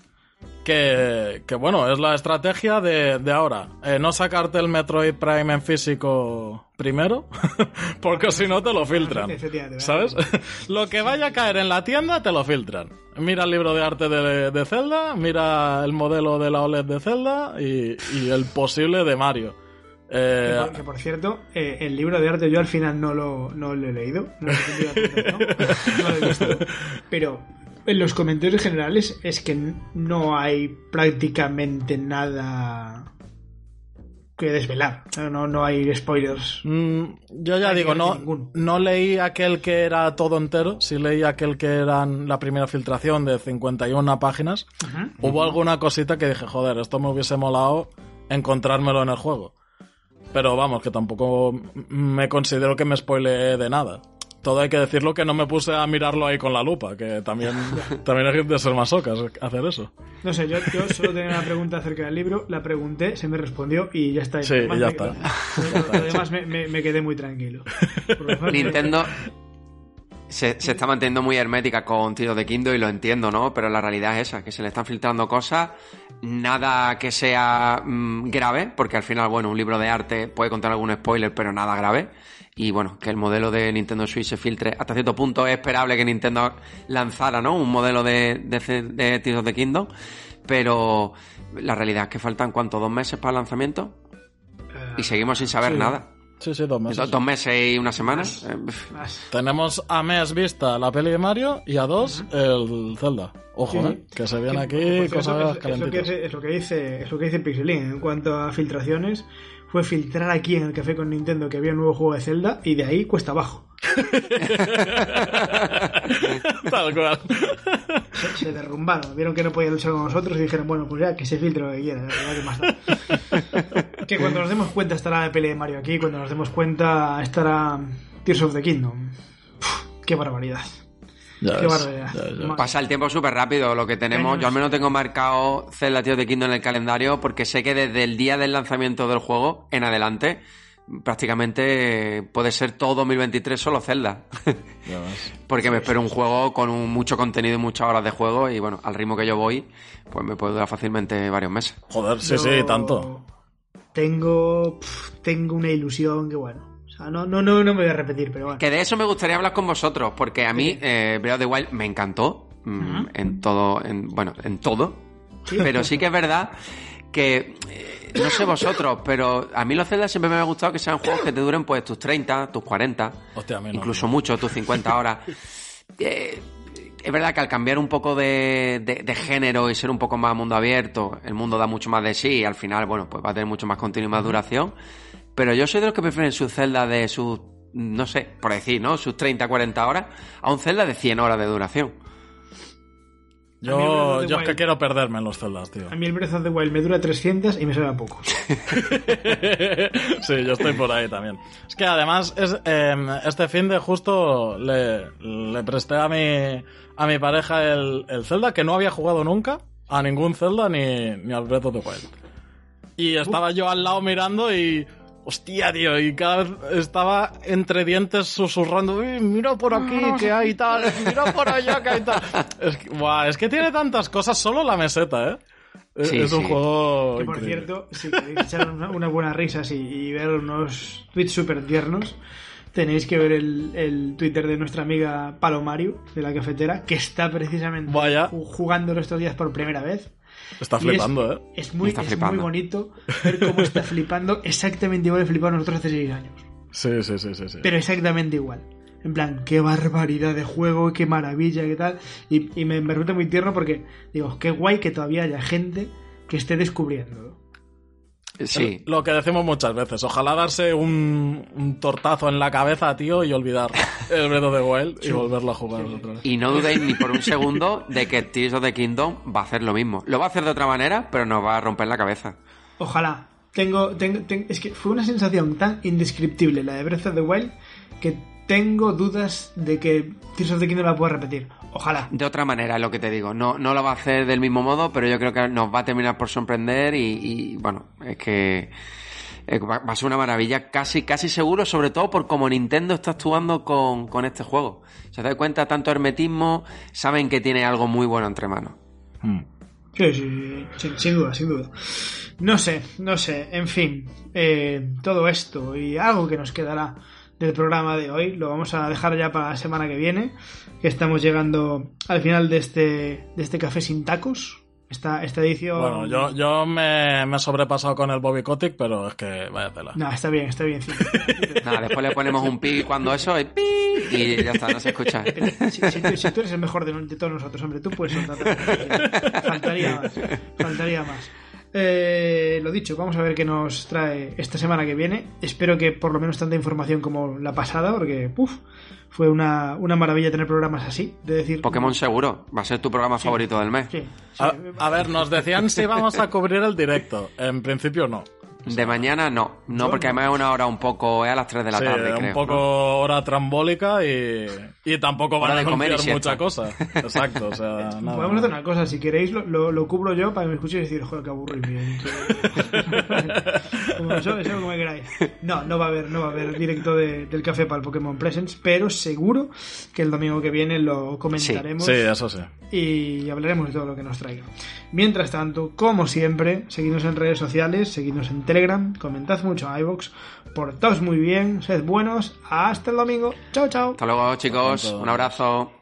Que, que bueno, es la estrategia de, de ahora. Eh, no sacarte el Metroid Prime en físico primero, porque si no te lo filtran. ¿Sabes? lo que vaya a caer en la tienda te lo filtran. Mira el libro de arte de, de Zelda, mira el modelo de la OLED de Zelda y, y el posible de Mario. Eh, Que por, que por cierto, eh, el libro de arte yo al final no lo, no lo he leído. No, lo he no, no lo he visto. Pero en los comentarios generales es que no hay prácticamente nada que desvelar. No, no hay spoilers. Mm, yo ya digo, no, ninguno. no leí aquel que era todo entero, sí leí aquel que era la primera filtración de 51 páginas. Ujú. Hubo alguna cosita que dije, joder, esto me hubiese molado encontrármelo en el juego. Pero vamos, que tampoco me considero que me spoileé de nada. Todo hay que decirlo que no me puse a mirarlo ahí con la lupa, que también, también hay de ser masocas hacer eso. No sé, yo, yo solo tenía una pregunta acerca del libro, la pregunté, se me respondió y ya está. Sí, Lo demás ya me- está. Me, me- me quedé muy tranquilo. Nintendo se, se está manteniendo muy hermética con tiros de Kindle y lo entiendo, ¿no? Pero la realidad es esa, que se le están filtrando cosas, nada que sea mm, grave, porque al final, bueno, un libro de arte puede contar algún spoiler, pero nada grave. Y bueno, que el modelo de Nintendo Switch se filtre hasta cierto punto es esperable que Nintendo lanzara, ¿no? Un modelo de, de, de Tears of the Kingdom, pero la realidad es que faltan, ¿cuánto? ¿Dos meses para el lanzamiento? eh, Y seguimos sin saber Sí. nada. Sí, sí, dos meses. Dos, dos meses y una semana. Eh, más. Tenemos a mes vista la peli de Mario y a dos el Zelda. Ojo, Sí. ¿eh? Que se vienen Que, aquí por cierto, cosas es, es lo que calentitas. dice, es lo que dice es lo que dice Pixelin en cuanto a filtraciones fue filtrar aquí en el café con Nintendo que había un nuevo juego de Zelda y de ahí cuesta abajo Tal cual. se, se derrumbaron vieron que no podían luchar con nosotros y dijeron bueno pues ya que se filtre lo que quiera que más da. que cuando nos demos cuenta estará la peli de Mario aquí cuando nos demos cuenta estará Tears of the Kingdom Uf, qué barbaridad Ya qué barbaridad ya, ya. Pasa el tiempo súper rápido. Lo que tenemos, yo al menos tengo marcado Zelda Tears of the Kingdom en el calendario porque sé que desde el día del lanzamiento del juego en adelante prácticamente puede ser todo 2023 solo Zelda. Porque me espero un juego con un- mucho contenido y muchas horas de juego y bueno, al ritmo que yo voy, pues me puede durar fácilmente varios meses. Joder, sí, Yo sí, tanto. tengo tengo una ilusión que bueno o sea no no no no me voy a repetir pero bueno Que de eso me gustaría hablar con vosotros, porque a mí eh, Breath of the Wild me encantó mm, en todo, en, bueno, en todo. Sí. Pero sí que es verdad que eh, no sé vosotros, pero a mí los Zelda siempre me ha gustado que sean juegos que te duren pues tus 30, tus 40, Hostia, a mí no. incluso mucho, tus 50 horas. Eh, es verdad que al cambiar un poco de, de- de género y ser un poco más mundo abierto, el mundo da mucho más de sí y al final, bueno, pues va a tener mucho más contenido y más duración. Pero yo soy de los que prefieren su Zelda de sus, no sé, por decir, ¿no? Sus 30, 40 horas a un Zelda de 100 horas de duración. Yo, yo es que quiero perderme en los Zeldas, tío. A mí el Breath of the Wild me dura 300 y me sale a poco. sí, yo estoy por ahí también. Es que además, es, eh, este fin de justo le, le presté a mi, a mi pareja el, el Zelda, que no había jugado nunca a ningún Zelda ni, ni al Breath of the Wild. Y estaba yo al lado mirando y... Hostia, tío, y cada vez estaba entre dientes susurrando, "Uy, mira por aquí que hay tal, mira por allá que hay tal. Es que, buah, es que tiene tantas cosas, solo la meseta, ¿eh? Es- Sí, es un sí. juego Que por increíble. cierto, si queréis echar una, una buena risa y, y ver unos tweets súper tiernos, tenéis que ver el, el Twitter de nuestra amiga Palomario, de la cafetera, que está precisamente Vaya. ju- jugando estos días por primera vez. Está flipando, es, ¿eh? Es muy, Está es flipando. muy bonito ver cómo está flipando exactamente igual que flipamos nosotros hace 6 años. Sí, sí, sí, sí. sí. Pero exactamente igual. En plan, qué barbaridad de juego, qué maravilla, qué tal. Y, y me, me resulta muy tierno porque, digo, qué guay que todavía haya gente que esté descubriendo. Sí. Lo que decimos muchas veces. Ojalá darse un, un tortazo en la cabeza, tío, y olvidar el Breath of the Wild y volverlo a jugar otra vez. Y no dudéis ni por un segundo de que Tears of the Kingdom va a hacer lo mismo. Lo va a hacer de otra manera, pero nos va a romper la cabeza. Ojalá. Tengo, tengo, tengo- es que fue una sensación tan indescriptible la de Breath of the Wild que tengo dudas de que Tears of the Kingdom la pueda repetir. Ojalá. De otra manera, es lo que te digo. No, no lo va a hacer del mismo modo, pero yo creo que nos va a terminar por sorprender y, y, bueno, es que va, va a ser una maravilla, casi, casi seguro, sobre todo por cómo Nintendo está actuando con, con este juego. Se da cuenta tanto hermetismo, saben que tiene algo muy bueno entre manos. Hmm. Sí, sí, sí, sin duda, sin duda. No sé, no sé, en fin, eh, todo esto y algo que nos quedará del programa de hoy lo vamos a dejar ya para la semana que viene, que estamos llegando al final de este, de este café sin tacos. Esta, esta edición. Bueno, yo, yo me, me he sobrepasado con el Bobby Kotick, pero es que vaya tela. No, está bien, está bien. sí. Nada, después le ponemos un pi cuando eso, y pi, y ya está, no se escucha. Si, si tú, si tú eres el mejor de, de todos nosotros, hombre, tú puedes soltar. Faltaría más. Faltaría más. Eh, lo dicho, vamos a ver qué nos trae esta semana que viene. Espero que por lo menos tanta información como la pasada, porque puf, fue una, una maravilla tener programas así. De decir, Pokémon seguro, va a ser tu programa favorito del mes. Sí, sí. A, a ver, nos decían si vamos a cubrir el directo. En principio no. De mañana no, no, Yo porque no. además es una hora un poco, es a las 3 de la Sí, tarde, un creo. poco ¿no? hora trambólica y, y tampoco van a comer mucha cosa. Exacto, o sea, nada. Podemos hacer una cosa, si queréis lo, lo, lo cubro yo para que me escuchéis y decir, joder, qué aburrimiento. como eso, eso como queráis. No, no va a haber, no va a haber directo de- del café para el Pokémon Presents, pero seguro que el domingo que viene lo comentaremos Sí, eso sí. y hablaremos de todo lo que nos traiga. Mientras tanto, como siempre, seguidnos en redes sociales, seguidnos en Telegram, comentad mucho a iVoox, portaos muy bien, sed buenos, hasta el domingo, chao chao. Hasta luego, chicos, un abrazo.